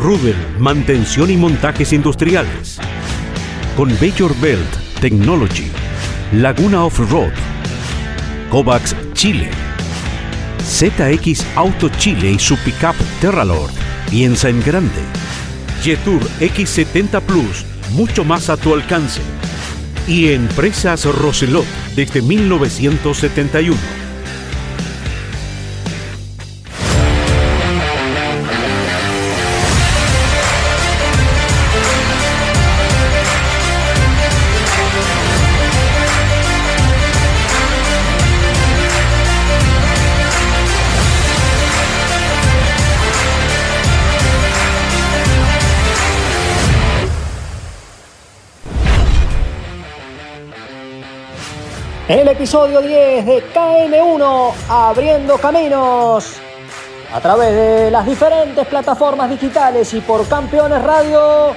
Rubel, mantención y montajes industriales. Con Baker Belt Technology. Laguna Off-Road. Kovacs Chile. ZX Auto Chile y su pickup Terralord. Piensa en grande. Jetour X70 Plus, mucho más a tu alcance. Y Empresas Roselot desde 1971. El episodio 10 de KM1, Abriendo Caminos, a través de las diferentes plataformas digitales y por Campeones Radio,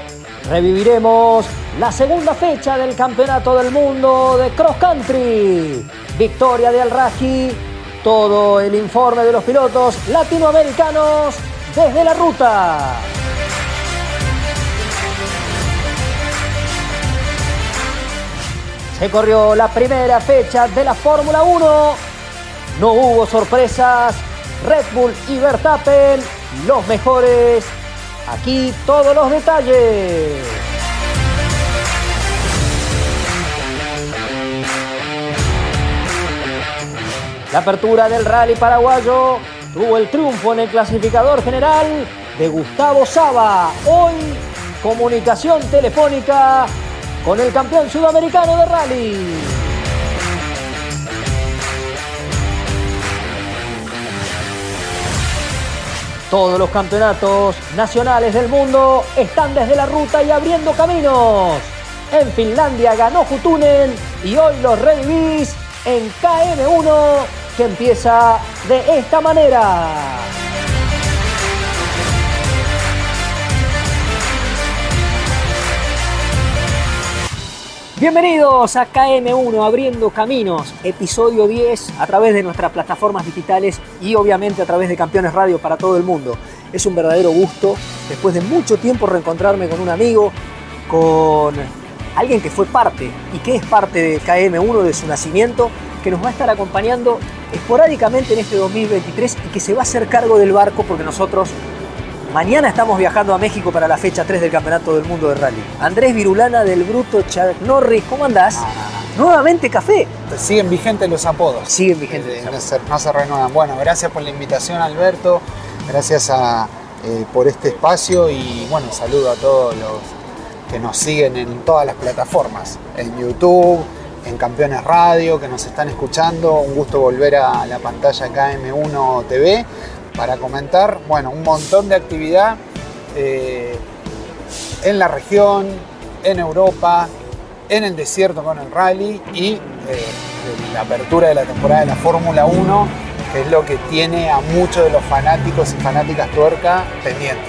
reviviremos la segunda fecha del Campeonato del Mundo de Cross Country. Victoria de Al-Raji, todo el informe de los pilotos latinoamericanos desde la ruta. Se corrió la primera fecha de la Fórmula 1. No hubo sorpresas. Red Bull y Verstappen, los mejores. Aquí todos los detalles. La apertura del rally paraguayo tuvo el triunfo en el clasificador general de Gustavo Saba. Hoy, comunicación telefónica con el campeón sudamericano de rally. Todos los campeonatos nacionales del mundo están desde la ruta y abriendo caminos. En Finlandia ganó Jutunen y hoy los revivís en KM1 que empieza de esta manera. Bienvenidos a KM1 Abriendo Caminos, episodio 10 a través de nuestras plataformas digitales y obviamente a través de Campeones Radio para todo el mundo. Es un verdadero gusto, después de mucho tiempo, reencontrarme con un amigo, con alguien que fue parte y que es parte de KM1 de su nacimiento, que nos va a estar acompañando esporádicamente en este 2023 y que se va a hacer cargo del barco porque nosotros Mañana estamos viajando a México para la fecha 3 del Campeonato del Mundo de Rally. Andrés Virulana del Bruto Chuck Norris, ¿cómo andás? Nuevamente café. Siguen vigentes los apodos. Siguen vigentes. Eh, no, se, no se renuevan. Bueno, gracias por la invitación, Alberto. Gracias a, eh, por este espacio y bueno, saludo a todos los que nos siguen en todas las plataformas, en YouTube, en Campeones Radio, que nos están escuchando. Un gusto volver a la pantalla KM1 TV para comentar, bueno, un montón de actividad eh, en la región, en Europa, en el desierto con el rally y eh, la apertura de la temporada de la Fórmula 1, que es lo que tiene a muchos de los fanáticos y fanáticas tuerca pendientes.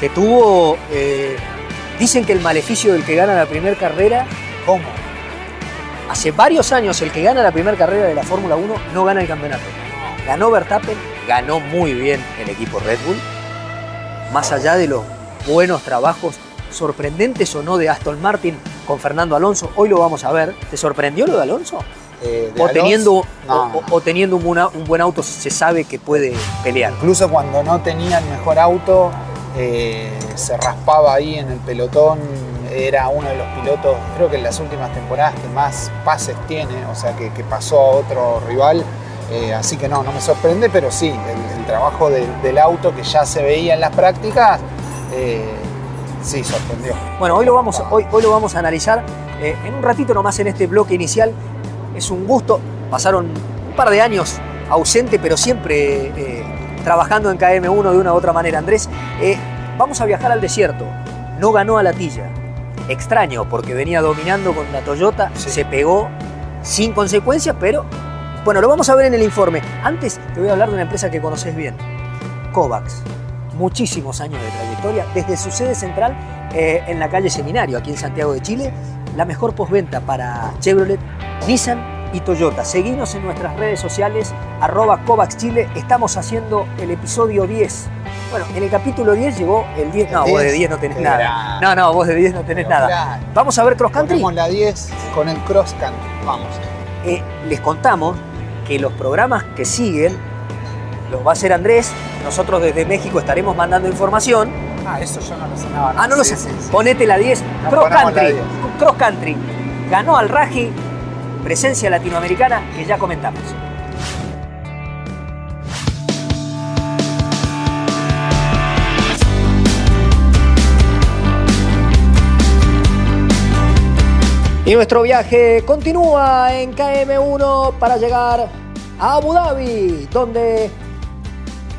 Que tuvo, eh, dicen que el maleficio del que gana la primera carrera, ¿Cómo? hace varios años el que gana la primera carrera de la Fórmula 1 no gana el campeonato. Ganó Verstappen, ganó muy bien el equipo Red Bull, más allá de los buenos trabajos sorprendentes o no de Aston Martin con Fernando Alonso, hoy lo vamos a ver. ¿Te sorprendió lo de Alonso? Eh, de O Alonso, teniendo, no, o- teniendo un, buen au- un buen auto se sabe que puede pelear. Incluso cuando no tenía el mejor auto, eh, se raspaba ahí en el pelotón. Era uno de los pilotos, creo que en las últimas temporadas, que más pases tiene, o sea, que, que pasó a otro rival. Eh, así que no, no me sorprende, pero sí, el, el trabajo de- del auto que ya se veía en las prácticas, eh, sí, sorprendió. Bueno, hoy lo vamos, hoy, hoy lo vamos a analizar eh, en un ratito nomás en este bloque inicial. Es un gusto. Pasaron un par de años ausente, pero siempre trabajando en KM1 de una u otra manera. Andrés, vamos a viajar al desierto. no ganó a la tilla. Extraño, porque venía dominando con la Toyota, Sí. se pegó sin consecuencias, pero bueno, lo vamos a ver en el informe. Antes te voy a hablar de una empresa que conoces bien, Kovacs. Muchísimos años de trayectoria, desde su sede central eh, en la calle Seminario, aquí en Santiago de Chile, la mejor postventa para Chevrolet, Nissan y Toyota. Seguinos en nuestras redes sociales, arroba Kovacs Chile. Estamos haciendo el episodio 10. Bueno, en el capítulo 10 llegó el 10. No, El vos de 10, 10 no tenés nada. No, no, vos de 10 no tenés Pero nada. Vamos a ver Cross Country. Ponemos la 10 con el cross country. Vamos. Eh, les contamos que los programas que siguen los va a hacer Andrés. Nosotros desde México estaremos mandando información. Ah, eso yo no lo sé. No, Ah, no lo sé. sí, sí. Ponete la 10. Nos Cross Country. 10. Cross Country. Ganó al Raji. Presencia latinoamericana que ya comentamos. Y nuestro viaje continúa en KM1 para llegar a Abu Dhabi, donde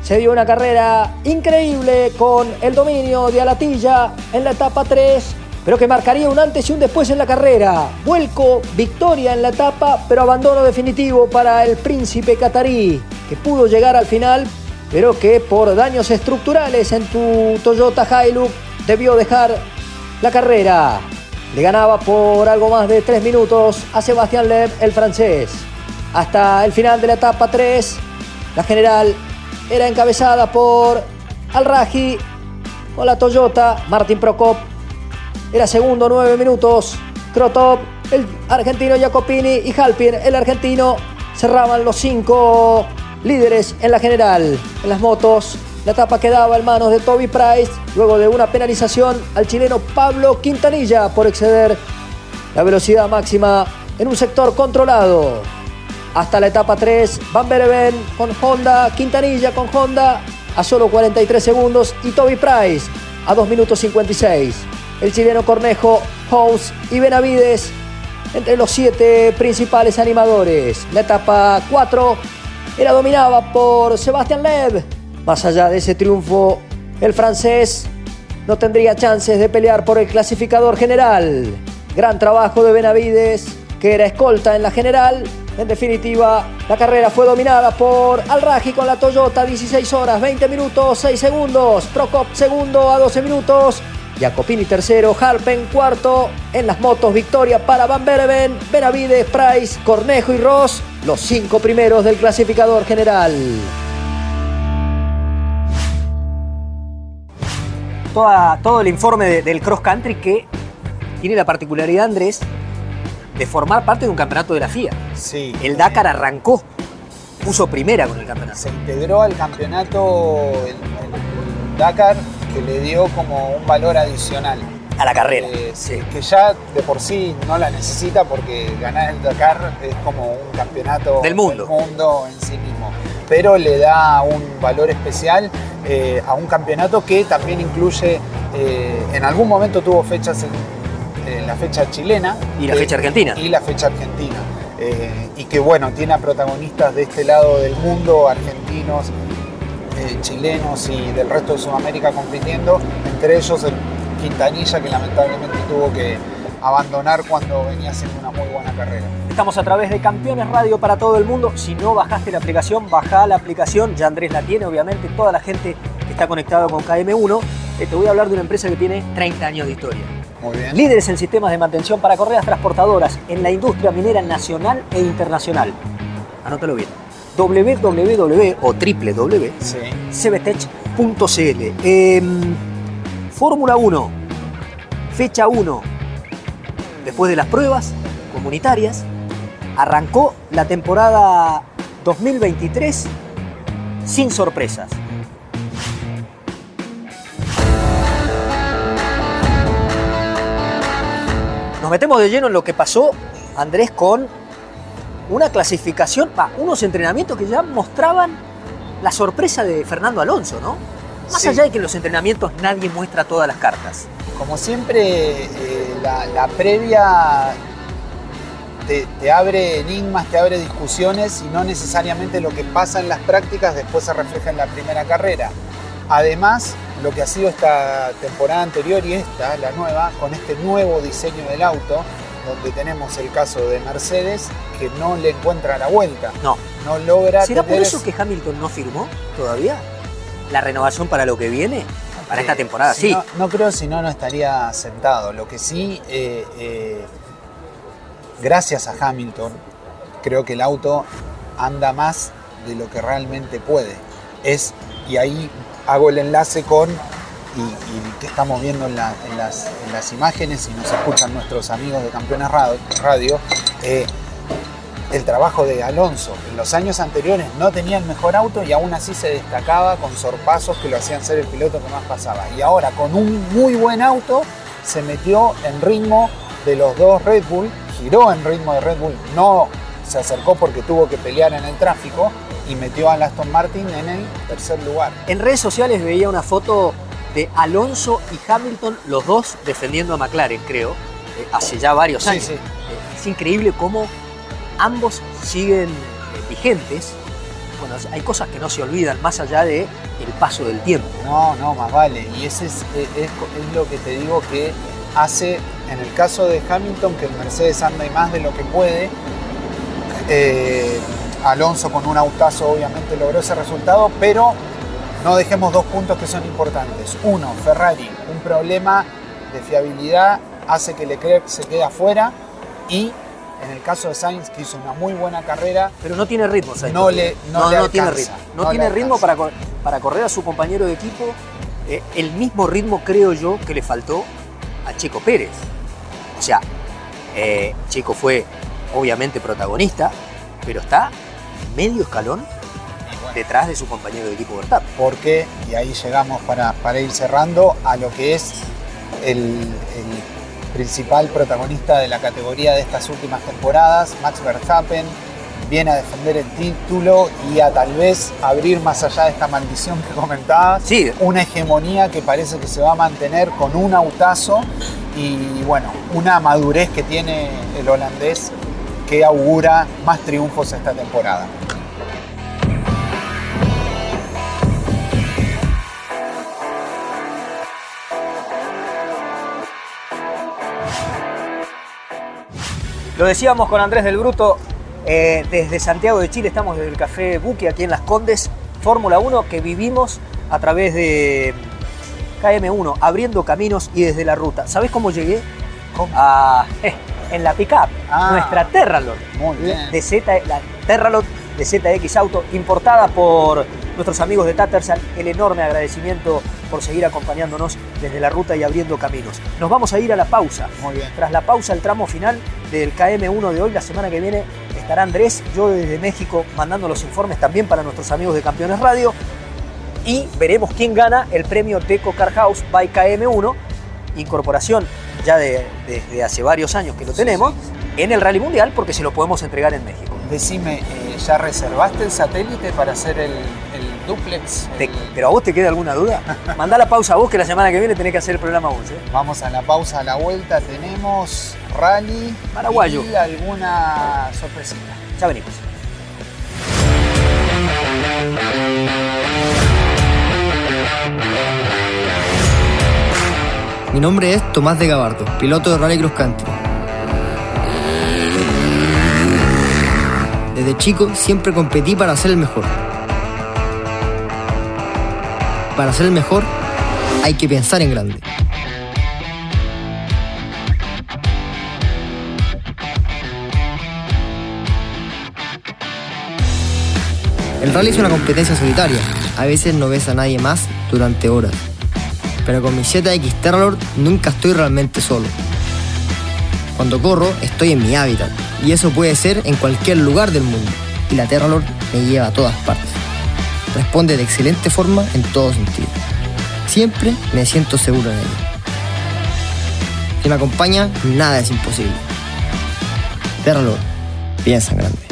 se dio una carrera increíble con el dominio de Alatilla en la etapa 3, pero que marcaría un antes y un después en la carrera. Vuelco, victoria en la etapa, pero abandono definitivo para el príncipe catarí, que pudo llegar al final, pero que por daños estructurales en tu Toyota Hilux debió dejar la carrera. Le ganaba por algo más de 3 minutos a Sebastián Loeb, el francés. Hasta el final de la etapa 3, la general era encabezada por Al-Raji con la Toyota, Martín Procop era segundo, 9 minutos. Krotop, el argentino Jacopini y Halpin, el argentino, cerraban los cinco líderes en la general. En las motos, la etapa quedaba en manos de Toby Price, luego de una penalización al chileno Pablo Quintanilla por exceder la velocidad máxima en un sector controlado. Hasta la etapa 3, Van Bereven con Honda, Quintanilla con Honda a solo 43 segundos y Toby Price a 2 minutos 56. El chileno Cornejo, House y Benavides entre los siete principales animadores. La etapa 4 era dominada por Sebastián Loeb. Más allá de ese triunfo, el francés no tendría chances de pelear por el clasificador general. Gran trabajo de Benavides, que era escolta en la general. En definitiva, la carrera fue dominada por Al-Raji con la Toyota, 16 horas, 20 minutos, 6 segundos. Procop segundo a 12 minutos. Jacopini tercero, Harpen cuarto. En las motos, victoria para Van Bereven, Benavides, Price, Cornejo y Ross, los cinco primeros del clasificador general. Toda- todo el informe de- del cross country que tiene la particularidad, Andrés, de formar parte de un campeonato de la FIA. Sí. El Dakar arrancó, puso primera con el campeonato. se integró al campeonato el, el Dakar que le dio como un valor adicional. A la carrera. Eh, sí. Que ya de por sí no la necesita porque ganar el Dakar es como un campeonato Del mundo. mundo en sí mismo. Pero le da un valor especial eh, a un campeonato que también incluye, eh, en algún momento tuvo fechas en, en la fecha chilena. Y la que- fecha argentina. Y la fecha argentina. Eh, y que bueno, tiene a protagonistas de este lado del mundo, argentinos, eh, chilenos y del resto de Sudamérica compitiendo, entre ellos el Quintanilla que lamentablemente tuvo que abandonar cuando venía haciendo una muy buena carrera. Estamos a través de Campeones Radio para todo el mundo. Si no bajaste la aplicación, baja la aplicación. Ya Andrés la tiene, obviamente. Toda la gente que está conectada con KM1. Eh, te voy a hablar de una empresa que tiene 30 años de historia. Muy bien. Líderes en sistemas de mantención para correas transportadoras en la industria minera nacional e internacional. Anótalo bien. www o www Sí. Em, Fórmula 1, fecha 1. Después de las pruebas comunitarias, arrancó la temporada 2023 sin sorpresas. Nos metemos de lleno en lo que pasó, Andrés, con una clasificación, unos entrenamientos que ya mostraban la sorpresa de Fernando Alonso, ¿no? Más Sí. allá de que en los entrenamientos nadie muestra todas las cartas. Como siempre, eh, la, la previa te, te abre enigmas, te abre discusiones y no necesariamente lo que pasa en las prácticas después se refleja en la primera carrera. Además, lo que ha sido esta temporada anterior y esta, la nueva, con este nuevo diseño del auto, donde tenemos el caso de Mercedes que no le encuentra la vuelta. No. No logra. ¿Será por eso que Hamilton no firmó todavía la renovación para lo que viene? Para esta Eh, temporada, si sí. No, no creo, si no, no estaría sentado. Lo que sí, eh, eh, gracias a Hamilton, creo que el auto anda más de lo que realmente puede. Es, y ahí hago el enlace con, y, y que estamos viendo en, la- en las, en las imágenes y nos escuchan nuestros amigos de Campeones Radio, Radio, eh, el trabajo de Alonso. En los años anteriores no tenía el mejor auto y aún así se destacaba con sorpasos que lo hacían ser el piloto que más pasaba. Y ahora con un muy buen auto se metió en ritmo de los dos Red Bull, giró en ritmo de Red Bull, no se acercó porque tuvo que pelear en el tráfico y metió a Aston Martin en el tercer lugar. En redes sociales veía una foto de Alonso y Hamilton, los dos defendiendo a McLaren, creo, eh, hace ya varios años. sí. Eh, Es increíble cómo ambos siguen eh, vigentes. Bueno, hay cosas que no se olvidan más allá de paso del tiempo. No, no, más vale. Y ese es, es- es lo que te digo que hace, en el caso de Hamilton, que el Mercedes anda y más de lo que puede. Eh, Alonso con un autazo obviamente logró ese resultado, pero no dejemos dos puntos que son importantes. Uno, Ferrari, un problema de fiabilidad hace que Leclerc se quede afuera y en el caso de Sainz, que hizo una muy buena carrera, Pero no tiene ritmo, Sainz. No le- no le tiene alcanza, ritmo. No, no tiene ritmo para, para correr a su compañero de equipo. eh, el mismo ritmo, creo yo, que le faltó a Checo Pérez. O sea, eh, Checo fue obviamente protagonista, pero está medio escalón detrás de su compañero de equipo Verstappen. porque, y ahí llegamos para, para ir cerrando, a lo que es el, el principal protagonista de la categoría de estas últimas temporadas, Max Verstappen, viene a defender el título y a tal vez abrir más allá de esta maldición que comentabas, Sí, una hegemonía que parece que se va a mantener con un autazo y bueno, una madurez que tiene el holandés que augura más triunfos esta temporada. Lo decíamos con Andrés del Bruto, eh, desde Santiago de Chile, estamos desde el Café Buque, aquí en Las Condes, Fórmula 1, que vivimos a través de KM1, abriendo caminos y desde la ruta. ¿Sabés cómo llegué? ¿Cómo? A, eh, en la pickup, Ah. nuestra Terralord, Muy bien. de Z, la Terralord de ZX Auto, importada por nuestros amigos de Tattersan. El enorme agradecimiento por seguir acompañándonos desde la ruta y abriendo caminos. Nos vamos a ir a la pausa. Muy bien. Tras la pausa, el tramo final del KM1 de hoy, la semana que viene estará Andrés, yo desde México mandando los informes también para nuestros amigos de Campeones Radio y veremos quién gana el premio Deco Car House by KM1, incorporación ya de- desde hace varios años que lo tenemos, en el Rally Mundial porque se lo podemos entregar en México. Decime, eh, ¿ya reservaste el satélite para hacer el, el duplex? Te- ¿Pero a vos te queda alguna duda? Mandá la pausa a vos que la semana que viene tenés que hacer el programa vos. ¿eh? Vamos a la pausa, a la vuelta. Tenemos rally Paraguayo. y alguna sorpresita. Ya venimos. Mi nombre es Tomás de Gabardo, piloto de Rally Cross Country. Desde chico siempre competí para ser el mejor. Para ser el mejor hay que pensar en grande. El rally es una competencia solitaria. A veces no ves a nadie más durante horas. Pero con mi ZX Terralord nunca estoy realmente solo. Cuando corro, estoy en mi hábitat. Y eso puede ser en cualquier lugar del mundo. Y la Terralord me lleva a todas partes. Responde de excelente forma en todo sentido. Siempre me siento seguro en ella. Si me acompaña, nada es imposible. Terralord, piensa en grande.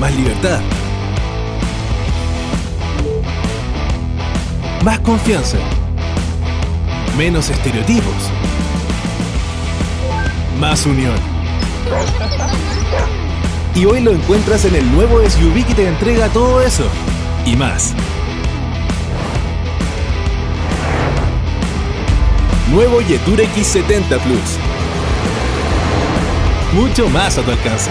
Más libertad. Más confianza. Menos estereotipos. Más unión. Y hoy lo encuentras en el nuevo SUV que te entrega todo eso. Y más. Nuevo Yetur X70 Plus. Mucho más a tu alcance.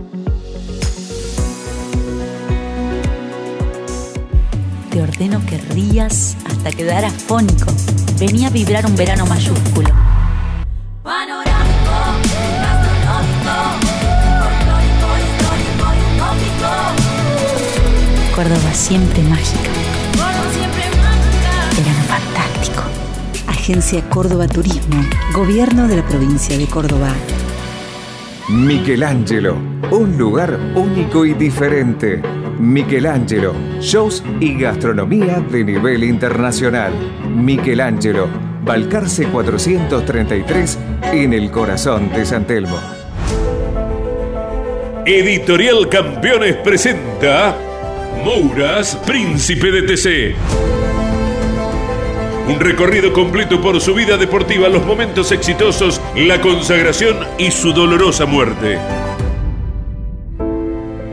Te ordeno que rías hasta quedar afónico. Venía a vibrar un verano mayúsculo. Córdoba siempre mágica. Verano fantástico. Agencia Córdoba Turismo. Gobierno de la provincia de Córdoba. Michelangelo, un lugar único y diferente. Michelangelo, shows y gastronomía de nivel internacional. Michelangelo, Balcarce 433 en el corazón de San Telmo. Editorial Campeones presenta Mouras, Príncipe de TC. Un recorrido completo por su vida deportiva, los momentos exitosos, la consagración y su dolorosa muerte.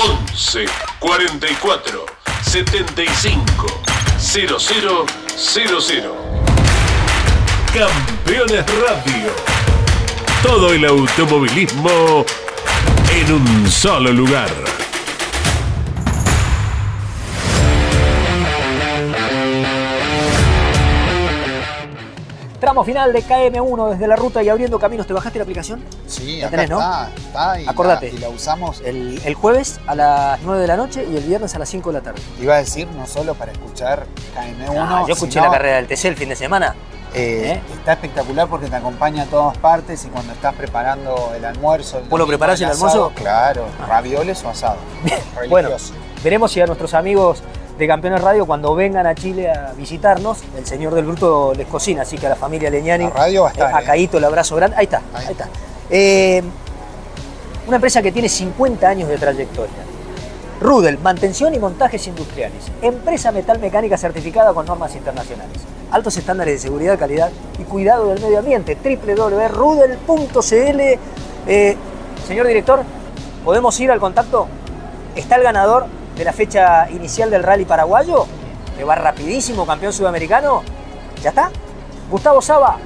11 44 75 0000. Campeones Radio. Todo el automovilismo en un solo lugar. Tramo final de KM1 desde la ruta y abriendo caminos. ¿Te bajaste la aplicación? Sí, La acá tenés, ¿no? está, y, Acordate. La, y la usamos. El, el jueves a las 9 de la noche y el viernes a las 5 de la tarde. Iba a decir, no solo para escuchar KM1. Ah, yo escuché sino, la carrera del TC el fin de semana. eh, ¿Eh? Está espectacular porque te acompaña a todas partes y cuando estás preparando el almuerzo. el ¿Vos lo preparás el almuerzo? Claro, Ah. ravioles o asado. Bueno, Religioso. veremos si a nuestros amigos de Campeones Radio, cuando vengan a Chile a visitarnos, el señor del Bruto les cocina, así que a la familia Leñani, La radio va a estar, eh, a ¿eh? Caíto el abrazo grande. Ahí está, ahí, Ahí. está. Eh, una empresa que tiene 50 años de trayectoria. Rudel, mantención y montajes industriales. Empresa metalmecánica certificada con normas internacionales. Altos estándares de seguridad, calidad y cuidado del medio ambiente. www.rudel.cl. Eh, señor director, ¿podemos ir al contacto? ¿Está el ganador de la fecha inicial del rally paraguayo? Que va rapidísimo, campeón sudamericano. ¿Ya está? Gustavo Saba,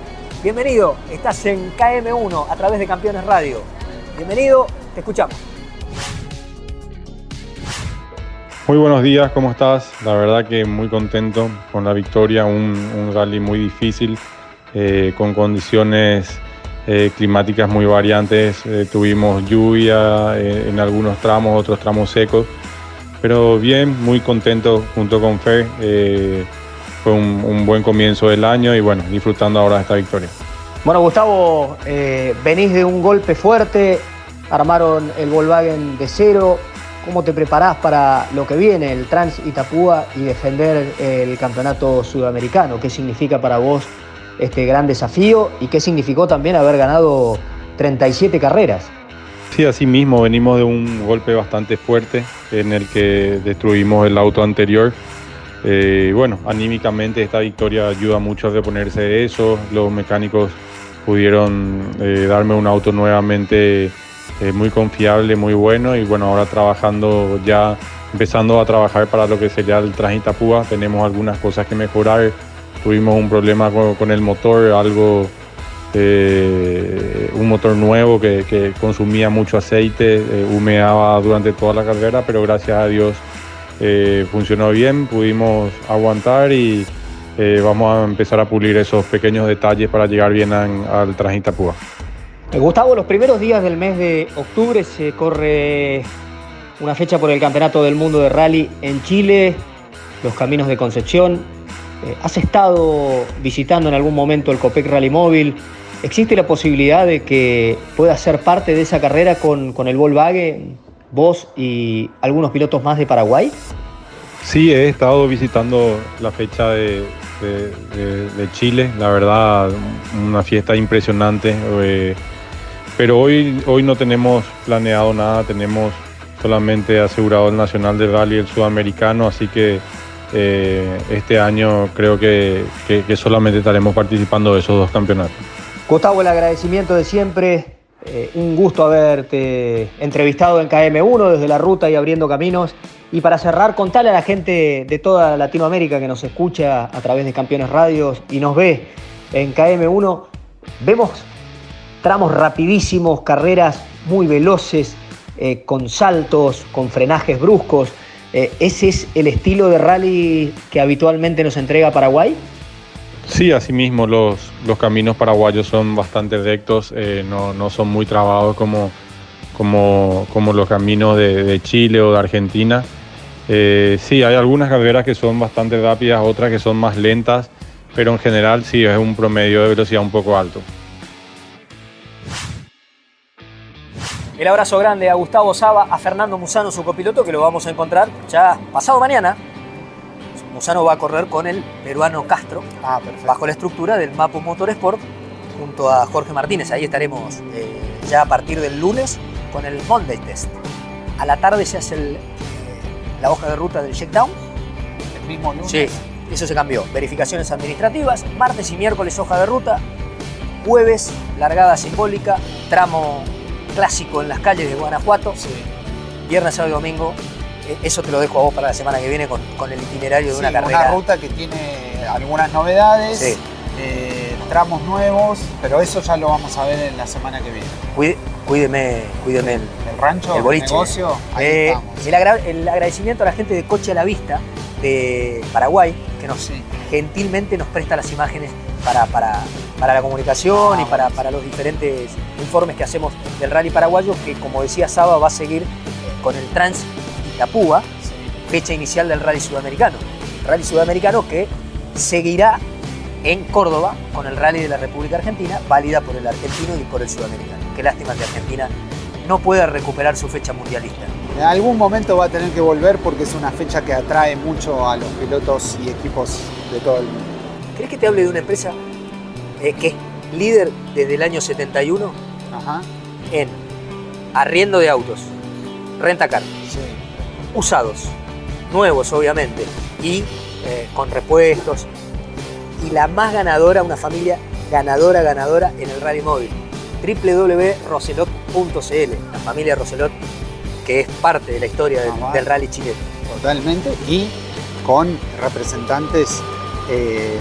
bienvenido. Estás en KM1 a través de Campeones Radio. Bienvenido, te escuchamos. Muy buenos días, ¿cómo estás? La verdad que muy contento con la victoria, un, rally muy difícil, eh, con condiciones eh, climáticas muy variantes. Eh, tuvimos lluvia en algunos tramos, otros tramos secos, pero bien, muy contento junto con Fer. fue un, un, buen comienzo del año y bueno, disfrutando ahora de esta victoria. Bueno, Gustavo, venís de un golpe fuerte, armaron el Volkswagen de cero, ¿Cómo te preparás para lo que viene, el Trans Itapúa y defender el campeonato sudamericano? ¿Qué significa para vos este gran desafío y qué significó también haber ganado 37 carreras? Sí, así mismo venimos de un golpe bastante fuerte en el que destruimos el auto anterior. Eh, bueno, anímicamente esta victoria ayuda mucho a reponerse de eso. Los mecánicos pudieron eh, darme un auto nuevamente eh, muy confiable, muy bueno y bueno, ahora trabajando ya, empezando a trabajar para lo que sería el Transitapúa, tenemos algunas cosas que mejorar, tuvimos un problema con, el motor, algo, eh, un motor nuevo que, consumía mucho aceite, eh, humeaba durante toda la carrera, pero gracias a Dios funcionó bien, pudimos aguantar y vamos a empezar a pulir esos pequeños detalles para llegar bien al Transitapúa. Eh, Gustavo, los primeros días del mes de octubre se corre una fecha por el Campeonato del Mundo de Rally en Chile, los Caminos de Concepción. Eh, ¿Has estado visitando en algún momento el Copec Rally Móvil? ¿Existe la posibilidad de que puedas ser parte de esa carrera con, el Volkswagen, vos y algunos pilotos más de Paraguay? Sí, he estado visitando la fecha de, Chile, la verdad, una fiesta impresionante. Eh, pero hoy, hoy no tenemos planeado nada, tenemos solamente asegurado el Nacional de Rally, el Sudamericano, así que eh, este año creo que, solamente estaremos participando de esos dos campeonatos. Gustavo, el agradecimiento de siempre, eh, un gusto haberte entrevistado en KM1 desde la ruta y abriendo caminos. Y para cerrar, contale a la gente de toda Latinoamérica que nos escucha a través de Campeones Radios y nos ve en KM1, vemos tramos rapidísimos, carreras muy veloces, eh, con saltos, con frenajes bruscos. Eh, ¿Ese es el estilo de rally que habitualmente nos entrega Paraguay? Sí, asimismo, los, los caminos paraguayos son bastante rectos, eh, no, son muy trabados como, como, como los caminos de, Chile o de Argentina. sí, hay algunas carreras que son bastante rápidas, otras que son más lentas, pero en general sí es un promedio de velocidad un poco alto. El abrazo grande a Gustavo Saba, a Fernando Musano, su copiloto, que lo vamos a encontrar ya pasado mañana. Musano va a correr con el peruano Castro, ah, bajo la estructura del Mapo Motorsport, junto a Jorge Martínez. Ahí estaremos eh, ya a partir del lunes con el Monday Test. A la tarde se hace la hoja de ruta del checkdown. ¿El mismo lunes? Sí, eso se cambió. Verificaciones administrativas, martes y miércoles hoja de ruta, jueves largada simbólica, tramo clásico en las calles de Guanajuato. Viernes, sábado y domingo. Eh, eso te lo dejo a vos para la semana que viene con, el itinerario de una carrera. Una ruta que tiene algunas novedades, eh, tramos nuevos, pero eso ya lo vamos a ver en la semana que viene. cuídeme, cuídeme el, rancho, el, negocio. Eh, el, agradecimiento a la gente de Coche a la Vista de Paraguay, que nos gentilmente nos presta las imágenes para, para, para la comunicación y para, para, los diferentes informes que hacemos del rally paraguayo, que como decía Saba va a seguir con el Trans Itapúa, fecha inicial del rally sudamericano. Rally sudamericano que seguirá en Córdoba con el rally de la República Argentina, válida por el argentino y por el sudamericano. Qué lástima que Argentina no pueda recuperar su fecha mundialista. En algún momento va a tener que volver porque es una fecha que atrae mucho a los pilotos y equipos de todo el mundo. ¿Crees que te hable de una empresa eh, que es líder desde el año 71 en arriendo de autos, renta car, usados, nuevos obviamente, y eh, con repuestos. Y la más ganadora, una familia ganadora, ganadora en el rally móvil. www.roselot.cl, la familia Roselot, que es parte de la historia del, del rally chileno. Totalmente. Y con representantes eh,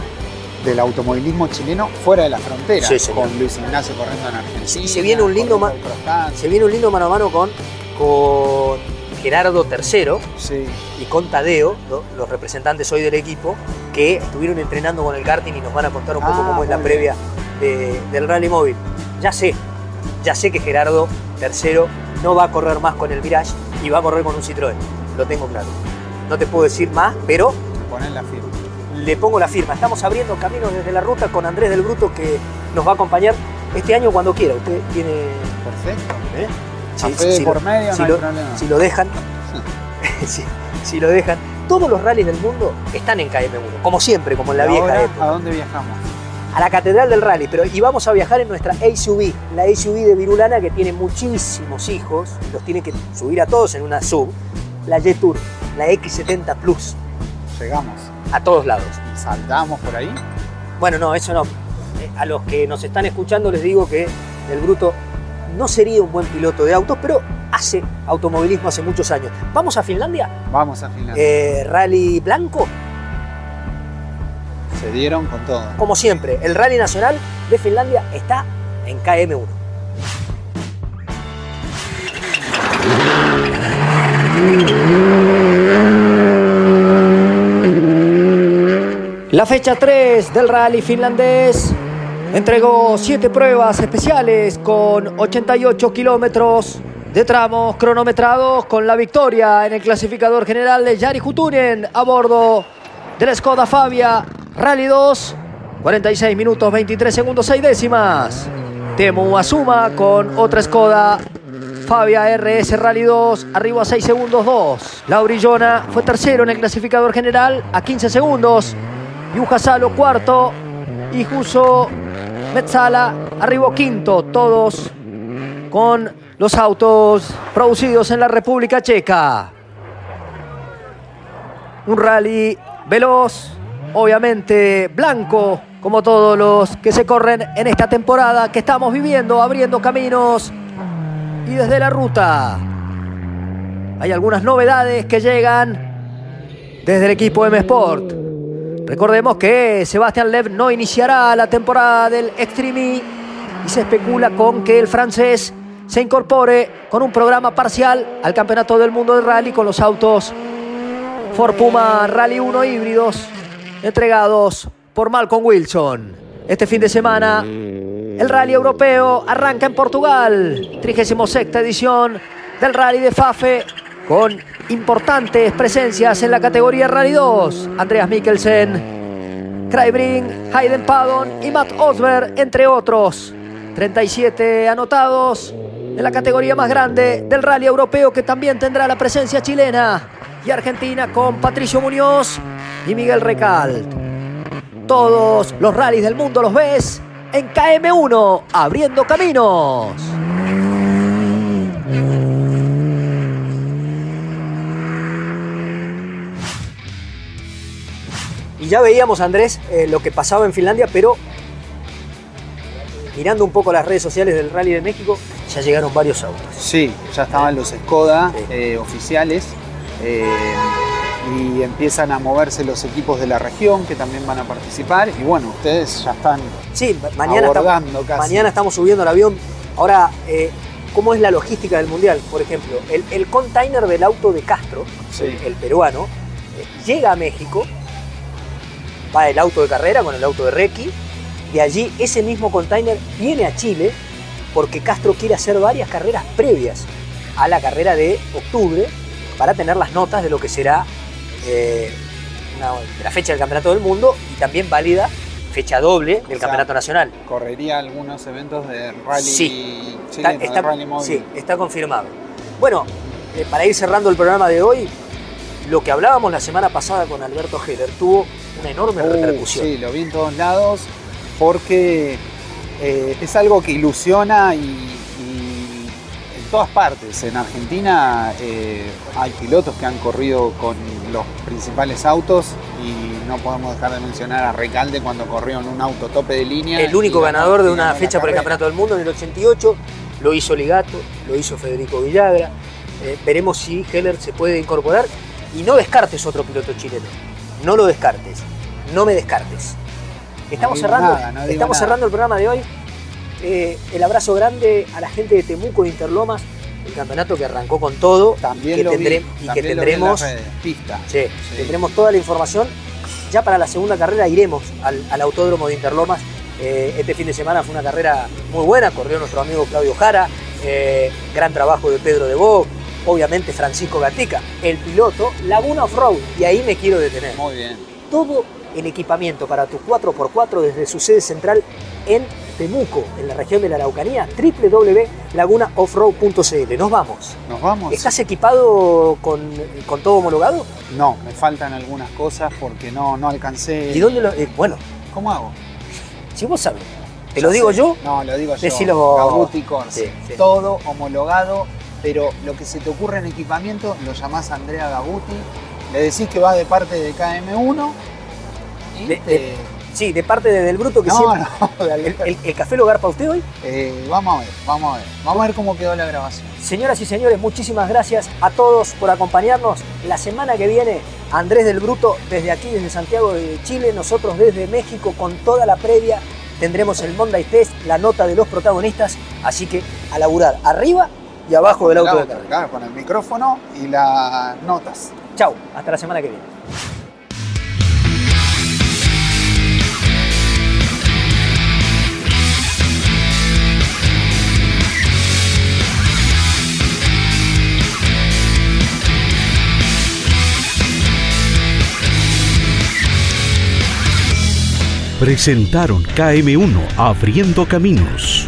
del automovilismo chileno fuera de la frontera. Sí, con Luis Ignacio corriendo en Argentina. Y se viene un lindo, se viene un lindo mano a mano con, con Gerardo III Sí. y con Tadeo, ¿no? los representantes hoy del equipo, que estuvieron entrenando con el karting y nos van a contar un poco Ah, cómo es la previa de- del rally móvil. Ya sé, ya sé que Gerardo III no va a correr más con el Mirage y va a correr con un Citroën, lo tengo claro. No te puedo decir más, pero Ponen la firma. le pongo la firma. Estamos abriendo caminos desde la ruta con Andrés del Bruto que nos va a acompañar este año cuando quiera. Usted tiene... Perfecto. ¿eh? Café de por lo- medio, si no hay problema. Si lo dejan, si, si lo dejan. Todos los rallies del mundo están en KM1, como siempre, como en la ¿Y vieja ahora, época. ¿A dónde viajamos? A la Catedral del Rally, pero y vamos a viajar en nuestra SUV, la SUV de Virulana que tiene muchísimos hijos, los tiene que subir a todos en una sub, la J-Tour, la X70 Plus, Llegamos. a todos lados. ¿Y saltamos por ahí? Bueno, no, eso no. Eh, A los que nos están escuchando les digo que el Bruto no sería un buen piloto de autos, pero hace automovilismo hace muchos años. ¿Vamos a Finlandia? Vamos a Finlandia. Eh, rally blanco, Se dieron con todo. como siempre, el rally nacional de Finlandia está en KM1. La fecha 3 del rally finlandés entregó 7 pruebas especiales con 88 kilómetros de tramos cronometrados con la victoria en el clasificador general de Jari Hutunen a bordo del Skoda Fabia Rally 2. 46 minutos 23 segundos 6 décimas. Temu Asuma con otra Skoda Fabia RS Rally 2 arriba a 6 segundos 2. Laurillona fue tercero en el clasificador general a 15 segundos. Yuja Salo cuarto y Juso Metzala arribó quinto, todos con los autos producidos en la República Checa. Un rally veloz, obviamente blanco, como todos los que se corren en esta temporada que estamos viviendo, abriendo caminos y desde la ruta. Hay algunas novedades que llegan desde el equipo M Sport. Recordemos que Sebastián Lev no iniciará la temporada del Extreme y se especula con que el francés se incorpore con un programa parcial al Campeonato del Mundo de Rally con los autos Ford Puma Rally 1 híbridos entregados por Malcolm Wilson. Este fin de semana el Rally Europeo arranca en Portugal, 36 edición del Rally de Fafe con importantes presencias en la categoría Rally 2. Andreas Mikkelsen, Kraibring, Hayden Paddon y Matt Osberg, entre otros. 37 anotados en la categoría más grande del Rally Europeo que también tendrá la presencia chilena y argentina con Patricio Muñoz y Miguel Recalt. Todos los rallies del mundo los ves en KM1, abriendo caminos. Ya veíamos, Andrés, eh, lo que pasaba en Finlandia, pero mirando un poco las redes sociales del Rally de México, ya llegaron varios autos. Sí, ya estaban los Skoda eh, oficiales eh, y empiezan a moverse los equipos de la región que también van a participar. Y bueno, ustedes ya están Sí, ma- mañana, abordando estamos, casi. mañana estamos subiendo el avión. Ahora, eh, ¿cómo es la logística del Mundial? Por ejemplo, el, el container del auto de Castro, Sí. el, el peruano, llega a México, va el auto de carrera con el auto de Requi, de allí ese mismo container viene a Chile porque Castro quiere hacer varias carreras previas a la carrera de octubre para tener las notas de lo que será eh, una- de la fecha del Campeonato del Mundo y también válida fecha doble del sea, Campeonato Nacional. Correría algunos eventos de rally Sí, chileno, está, está- de rally móvil. sí, está confirmado. Bueno, eh, para ir cerrando el programa de hoy, lo que hablábamos la semana pasada con Alberto Heller tuvo una enorme Uh, repercusión. Sí, lo vi en todos lados porque eh, es algo que ilusiona y, y todas partes. En Argentina eh, hay pilotos que han corrido con los principales autos y no podemos dejar de mencionar a Recalde cuando corrió en un auto tope de línea. El único ganador de una fecha por el. Campeonato del Mundo en el 88 lo hizo Ligato, lo hizo Federico Villagra. Eh, veremos si Heller se puede incorporar y no descartes otro piloto chileno. No lo descartes. No me descartes. Estamos, cerrando, nada, no digo estamos nada. cerrando el programa de hoy. Eh, el abrazo grande a la gente de Temuco de Interlomas, el campeonato que arrancó con todo También que lo vi, y que también lo vi en tendremos pista. Sí, tendremos toda la información. Ya para la segunda carrera iremos al, al autódromo de Interlomas. Eh, este fin de semana fue una carrera muy buena, corrió nuestro amigo Claudio Jara, eh, gran trabajo de Pedro de Bo, obviamente Francisco Gatica, el piloto, Laguna Off-Road, y ahí me quiero detener. Muy bien. Todo el equipamiento para tu 4x4 desde su sede central en Temuco, en la región de la Araucanía, www.lagunaoffroad.cl. Nos vamos. Nos vamos. ¿Estás equipado con, con todo homologado? No, me faltan algunas cosas porque no, no alcancé. ¿Y dónde lo.? eh, bueno, ¿Cómo hago? si vos sabés. ¿Te lo digo sé. yo? No, lo digo yo. Decilo vos. Sí, sí. Todo homologado, pero lo que se te ocurre en equipamiento lo llamás a Andrea Gabuti, le decís que va de parte de KM1 y De- te- de- sí, de parte de Del Bruto que No, siempre. no, de el, el- el café lo garpa usted hoy? Eh, vamos a ver, vamos a ver. Vamos a ver cómo quedó la grabación. Señoras y señores, muchísimas gracias a todos por acompañarnos. La semana que viene, Andrés del Bruto desde aquí, desde Santiago de Chile, nosotros desde México con toda la previa. Tendremos el Monday Test, la nota de los protagonistas, así que a laburar arriba y abajo del auto de. Claro, con el micrófono y las notas. Chau, hasta la semana que viene. Presentaron KM1 Abriendo Caminos.